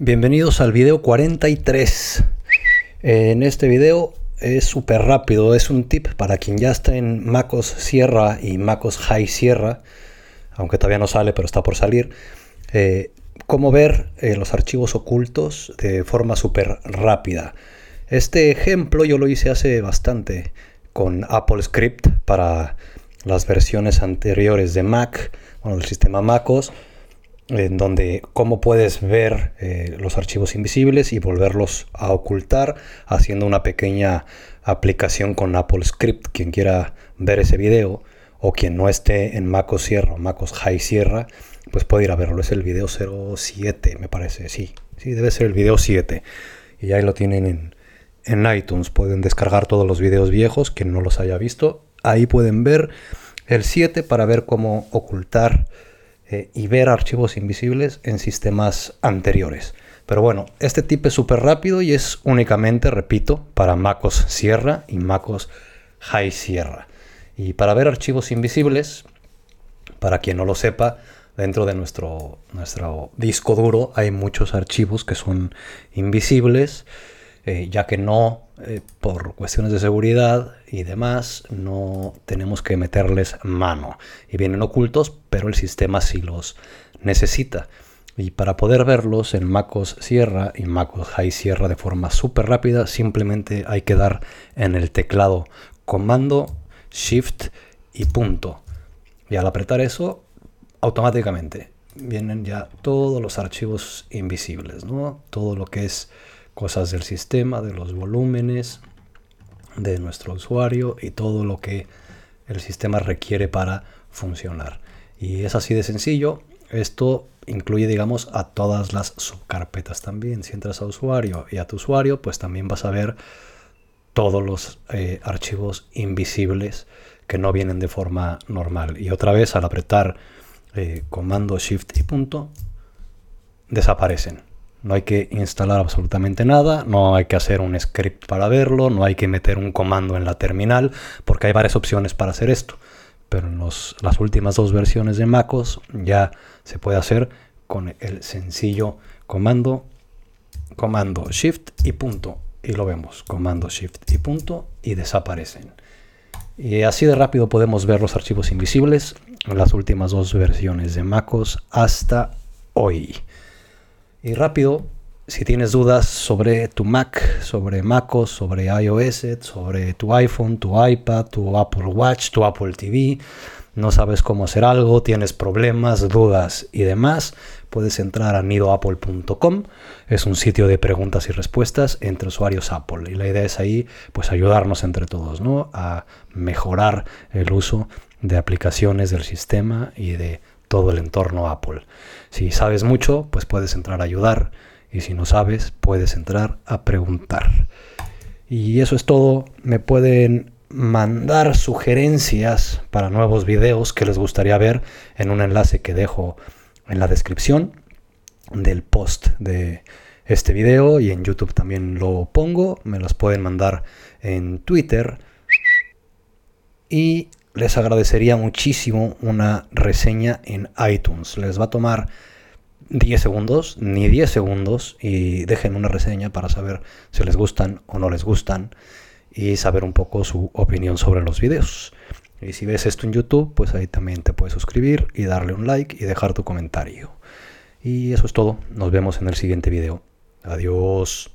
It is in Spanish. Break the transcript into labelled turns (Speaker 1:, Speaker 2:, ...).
Speaker 1: Bienvenidos al video 43. En este video es súper rápido, es un tip para quien ya está en MacOS Sierra y MacOS High Sierra, aunque todavía no sale, pero está por salir. Eh, cómo ver eh, los archivos ocultos de forma súper rápida. Este ejemplo yo lo hice hace bastante con Apple Script para las versiones anteriores de Mac, bueno, del sistema MacOS en donde cómo puedes ver eh, los archivos invisibles y volverlos a ocultar haciendo una pequeña aplicación con Apple Script. Quien quiera ver ese video o quien no esté en MacOS Sierra o MacOS High Sierra, pues puede ir a verlo. Es el video 07, me parece. Sí, sí, debe ser el video 7. Y ahí lo tienen en, en iTunes. Pueden descargar todos los videos viejos, quien no los haya visto. Ahí pueden ver el 7 para ver cómo ocultar eh, y ver archivos invisibles en sistemas anteriores. Pero bueno, este tip es súper rápido y es únicamente, repito, para MacOS Sierra y MacOS High Sierra. Y para ver archivos invisibles, para quien no lo sepa, dentro de nuestro, nuestro disco duro hay muchos archivos que son invisibles, eh, ya que no eh, por cuestiones de seguridad y demás, no tenemos que meterles mano. Y vienen ocultos, pero el sistema sí los necesita. Y para poder verlos en MacOS Sierra y MacOS High Sierra de forma súper rápida, simplemente hay que dar en el teclado comando, shift y punto. Y al apretar eso, automáticamente vienen ya todos los archivos invisibles, ¿no? Todo lo que es cosas del sistema, de los volúmenes, de nuestro usuario y todo lo que el sistema requiere para funcionar. Y es así de sencillo. Esto incluye, digamos, a todas las subcarpetas también. Si entras a usuario y a tu usuario, pues también vas a ver todos los eh, archivos invisibles que no vienen de forma normal. Y otra vez, al apretar eh, comando shift y punto, desaparecen. No hay que instalar absolutamente nada, no hay que hacer un script para verlo, no hay que meter un comando en la terminal, porque hay varias opciones para hacer esto. Pero en las últimas dos versiones de MacOS ya se puede hacer con el sencillo comando, comando Shift y punto. Y lo vemos, comando Shift y punto, y desaparecen. Y así de rápido podemos ver los archivos invisibles en las últimas dos versiones de MacOS hasta hoy. Y rápido, si tienes dudas sobre tu Mac, sobre MacOS, sobre iOS, sobre tu iPhone, tu iPad, tu Apple Watch, tu Apple TV, no sabes cómo hacer algo, tienes problemas, dudas y demás, puedes entrar a nidoapple.com. Es un sitio de preguntas y respuestas entre usuarios Apple. Y la idea es ahí, pues ayudarnos entre todos, ¿no? A mejorar el uso de aplicaciones del sistema y de todo el entorno Apple. Si sabes mucho, pues puedes entrar a ayudar y si no sabes, puedes entrar a preguntar. Y eso es todo. Me pueden mandar sugerencias para nuevos videos que les gustaría ver en un enlace que dejo en la descripción del post de este video y en YouTube también lo pongo. Me los pueden mandar en Twitter. Y les agradecería muchísimo una reseña en iTunes. Les va a tomar 10 segundos, ni 10 segundos, y dejen una reseña para saber si les gustan o no les gustan y saber un poco su opinión sobre los videos. Y si ves esto en YouTube, pues ahí también te puedes suscribir y darle un like y dejar tu comentario. Y eso es todo. Nos vemos en el siguiente video. Adiós.